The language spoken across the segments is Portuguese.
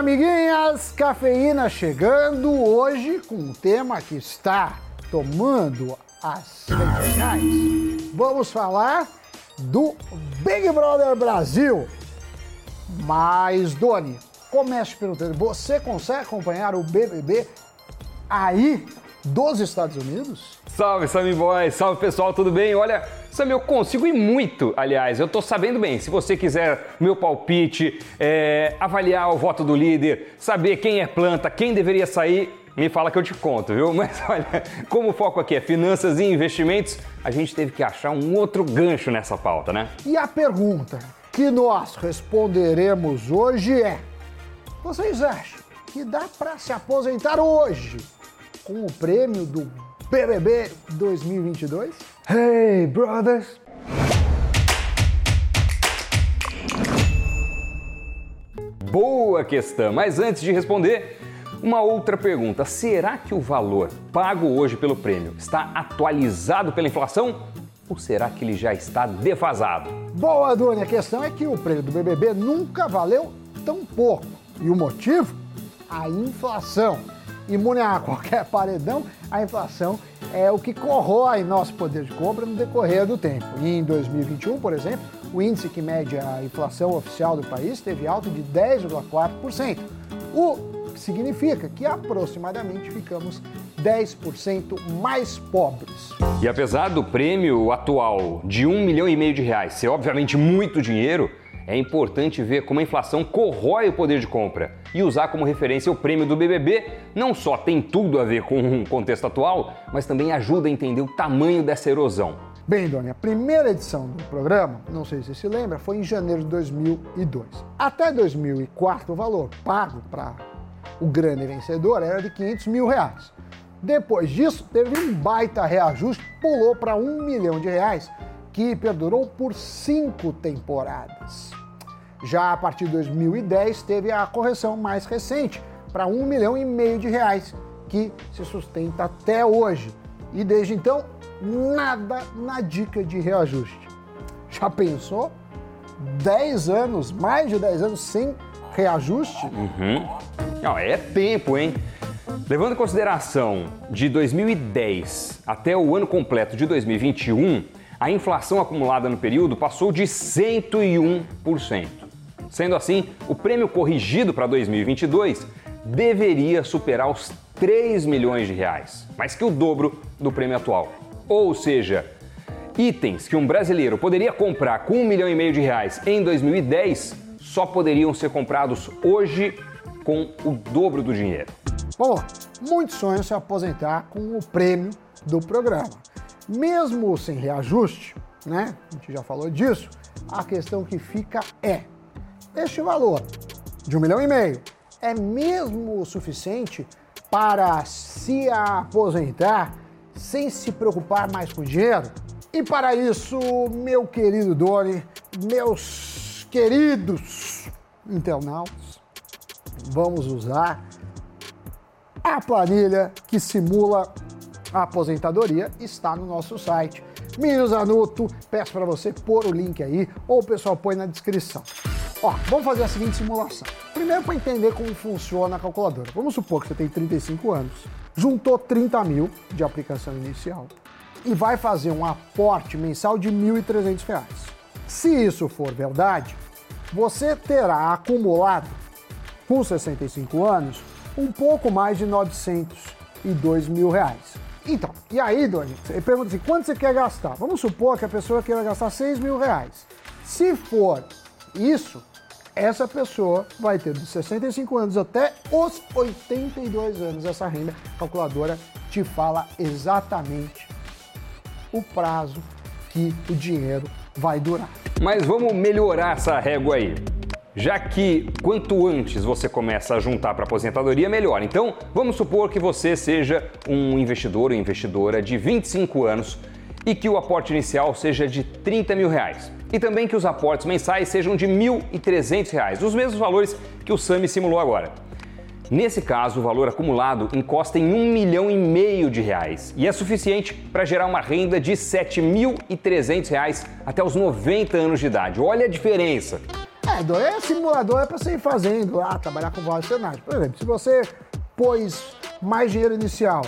amiguinhas, cafeína chegando hoje com um tema que está tomando as redes. Vamos falar do Big Brother Brasil. Mas, Doni, comece perguntando: você consegue acompanhar o BBB aí dos Estados Unidos? Salve, Sammy Boy! Salve, pessoal, tudo bem? Olha, Sammy, eu consigo ir muito, aliás, eu tô sabendo bem. Se você quiser meu palpite, é, avaliar o voto do líder, saber quem é planta, quem deveria sair, me fala que eu te conto, viu? Mas olha, como o foco aqui é finanças e investimentos, a gente teve que achar um outro gancho nessa pauta, né? E a pergunta que nós responderemos hoje é: vocês acham que dá para se aposentar hoje com o prêmio do BBB 2022? Hey, brothers! Boa questão, mas antes de responder, uma outra pergunta: será que o valor pago hoje pelo prêmio está atualizado pela inflação? Ou será que ele já está defasado? Boa, Doni. A questão é que o prêmio do BBB nunca valeu tão pouco. E o motivo? A inflação. Imune a qualquer paredão, a inflação é o que corrói nosso poder de compra no decorrer do tempo. E em 2021, por exemplo, o índice que mede a inflação oficial do país teve alta de 10,4%. O que significa que aproximadamente ficamos 10% mais pobres. E apesar do prêmio atual de um milhão e meio de reais ser obviamente muito dinheiro, é importante ver como a inflação corrói o poder de compra e usar como referência o prêmio do BBB não só tem tudo a ver com o contexto atual, mas também ajuda a entender o tamanho dessa erosão. Bem, Doni, a primeira edição do programa, não sei se você se lembra, foi em janeiro de 2002. Até 2004, o valor pago para o grande vencedor era de 500 mil reais. Depois disso, teve um baita reajuste, pulou para um milhão de reais, que perdurou por cinco temporadas. Já a partir de 2010, teve a correção mais recente, para um milhão e meio de reais, que se sustenta até hoje. E desde então, nada na dica de reajuste. Já pensou? 10 anos, mais de 10 anos sem reajuste? Uhum. Não, é tempo, hein? Levando em consideração de 2010 até o ano completo de 2021, a inflação acumulada no período passou de 101%. Sendo assim, o prêmio corrigido para 2022 deveria superar os 3 milhões de reais, mais que o dobro do prêmio atual. Ou seja, itens que um brasileiro poderia comprar com um milhão e meio de reais em 2010 só poderiam ser comprados hoje com o dobro do dinheiro. Bom, muitos sonham se aposentar com o prêmio do programa. Mesmo sem reajuste, né? A gente já falou disso. A questão que fica é: este valor de um milhão e meio é mesmo o suficiente para se aposentar sem se preocupar mais com dinheiro? E para isso, meu querido Doni, meus queridos internautas, vamos usar a planilha que simula a aposentadoria está no nosso site. Minus Anuto, peço para você pôr o link aí ou o pessoal põe na descrição. Ó, vamos fazer a seguinte simulação. Primeiro para entender como funciona a calculadora. Vamos supor que você tem 35 anos, juntou 30 mil de aplicação inicial e vai fazer um aporte mensal de R$ 1.300. Se isso for verdade, você terá acumulado, com 65 anos, um pouco mais de 902 mil reais. Então, e aí, Doni, ele pergunta assim, quanto você quer gastar? Vamos supor que a pessoa queira gastar 6 mil reais. Se for isso, essa pessoa vai ter dos 65 anos até os 82 anos essa renda. Calculadora te fala exatamente o prazo que o dinheiro vai durar. Mas vamos melhorar essa régua aí. Já que quanto antes você começa a juntar para aposentadoria, melhor. Então, vamos supor que você seja um investidor ou investidora de 25 anos e que o aporte inicial seja de 30 mil reais. E também que os aportes mensais sejam de 1.300 reais, os mesmos valores que o Sami simulou agora. Nesse caso, o valor acumulado encosta em um milhão e meio de reais e é suficiente para gerar uma renda de 7.300 reais até os 90 anos de idade. Olha a diferença! É, É, simulador é para você ir fazendo lá, trabalhar com vários cenários. Por exemplo, se você pôs mais dinheiro inicial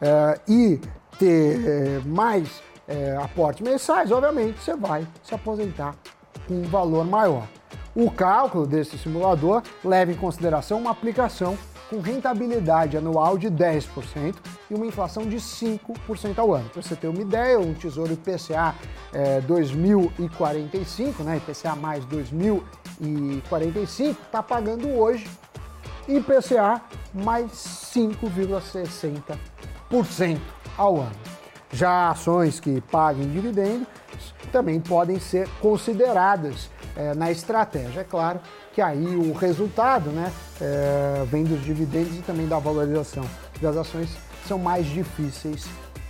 é, e ter é, mais é, aportes mensais, obviamente você vai se aposentar com um valor maior. O cálculo desse simulador leva em consideração uma aplicação com rentabilidade anual de 10% e uma inflação de 5% ao ano. Para você ter uma ideia, um Tesouro IPCA é, 2045, né, IPCA mais 2045, está pagando hoje IPCA mais 5,60% ao ano. Já ações que paguem dividendos também podem ser consideradas é, na estratégia. É claro que aí o resultado né, é, vem dos dividendos e também da valorização das ações são mais difíceis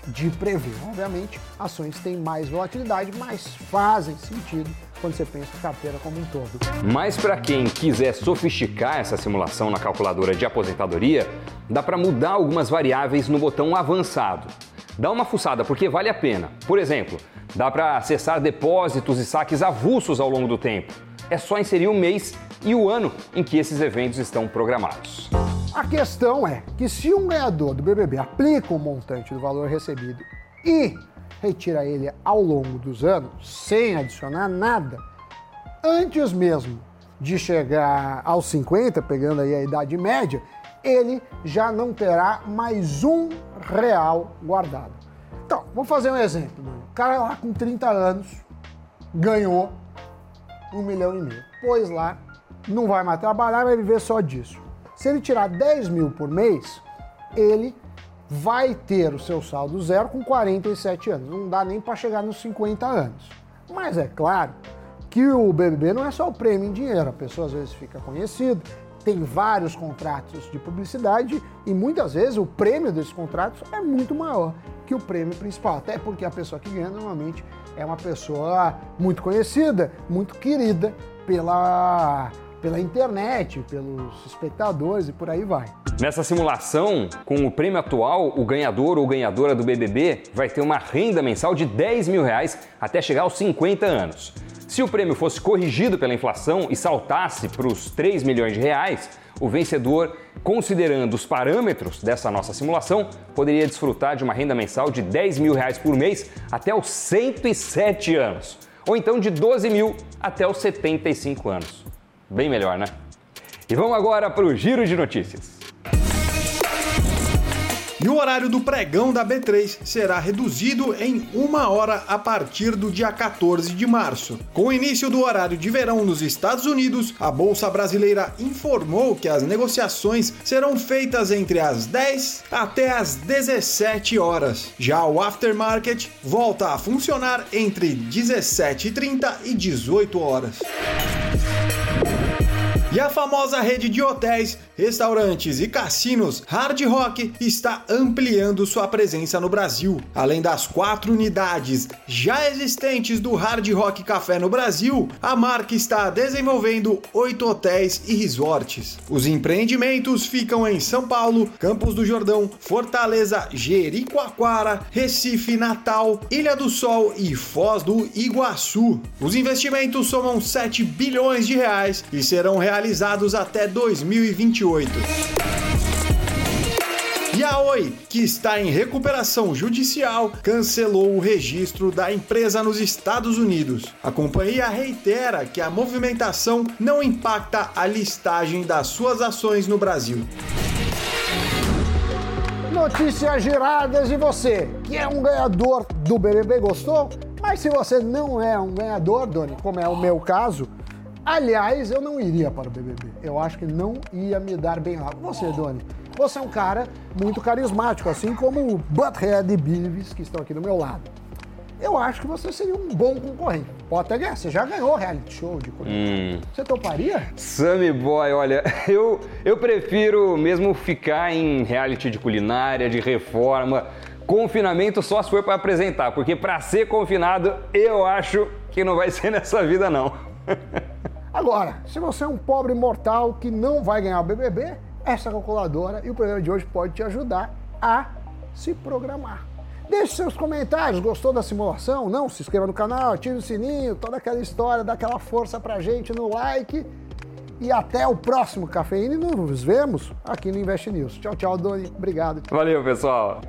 de prever. Obviamente, ações têm mais volatilidade, mas fazem sentido quando você pensa em carteira como um todo. Mas para quem quiser sofisticar essa simulação na calculadora de aposentadoria, dá para mudar algumas variáveis no botão avançado. Dá uma fuçada porque vale a pena. Por exemplo, dá para acessar depósitos e saques avulsos ao longo do tempo. É só inserir o mês e o ano em que esses eventos estão programados. A questão é que se um ganhador do BBB aplica o um montante do valor recebido e retira ele ao longo dos anos, sem adicionar nada, antes mesmo de chegar aos 50, pegando aí a idade média, ele já não terá mais um real guardado. Então, vou fazer um exemplo. O cara lá com 30 anos ganhou um milhão e meio. Pois lá, não vai mais trabalhar, vai viver só disso. Se ele tirar 10 mil por mês, ele vai ter o seu saldo zero com 47 anos. Não dá nem para chegar nos 50 anos. Mas é claro que o BBB não é só o prêmio em dinheiro. A pessoa às vezes fica conhecida, tem vários contratos de publicidade e muitas vezes o prêmio desses contratos é muito maior que o prêmio principal. Até porque a pessoa que ganha normalmente é uma pessoa muito conhecida, muito querida pela, pela internet, pelos espectadores e por aí vai. Nessa simulação, com o prêmio atual, o ganhador ou ganhadora do BBB vai ter uma renda mensal de 10 mil reais até chegar aos 50 anos. Se o prêmio fosse corrigido pela inflação e saltasse para os 3 milhões de reais, o vencedor, considerando os parâmetros dessa nossa simulação, poderia desfrutar de uma renda mensal de 10 mil reais por mês até os 107 anos, ou então de 12 mil até os 75 anos. Bem melhor, né? E vamos agora para o giro de notícias. E o horário do pregão da B3 será reduzido em uma hora a partir do dia 14 de março. Com o início do horário de verão nos Estados Unidos, a Bolsa Brasileira informou que as negociações serão feitas entre as 10 até as 17 horas. Já o aftermarket volta a funcionar entre 17h30 e 18 horas. E a famosa rede de hotéis, restaurantes e cassinos Hard Rock está ampliando sua presença no Brasil. Além das quatro unidades já existentes do Hard Rock Café no Brasil, a marca está desenvolvendo oito hotéis e resorts. Os empreendimentos ficam em São Paulo, Campos do Jordão, Fortaleza, Jericoacoara, Recife, Natal, Ilha do Sol e Foz do Iguaçu. Os investimentos somam 7 bilhões de reais e serão realizados realizados até 2028. E a Oi, que está em recuperação judicial, cancelou o registro da empresa nos Estados Unidos. A companhia reitera que a movimentação não impacta a listagem das suas ações no Brasil. Notícias giradas e você, que é um ganhador do BBB, gostou? Mas se você não é um ganhador, Doni, como é o meu caso, Aliás, eu não iria para o BBB. Eu acho que não ia me dar bem lá. Você, Doni, você é um cara muito carismático, assim como o Butthead e Beavis, que estão aqui do meu lado. Eu acho que você seria um bom concorrente. Pode até ganhar. Você já ganhou reality show de culinária. Hum. Você toparia? Sammy Boy, olha, eu, eu prefiro mesmo ficar em reality de culinária, de reforma. Confinamento só se for para apresentar, porque para ser confinado, eu acho que não vai ser nessa vida, não. Agora, se você é um pobre mortal que não vai ganhar o BBB, essa calculadora e o programa de hoje pode te ajudar a se programar. Deixe seus comentários, gostou da simulação? Não? Se inscreva no canal, ative o sininho, toda aquela história, dá aquela força pra gente no like. E até o próximo Cafeína e nos vemos aqui no Invest News. Tchau, tchau, Doni. Obrigado. Valeu, pessoal.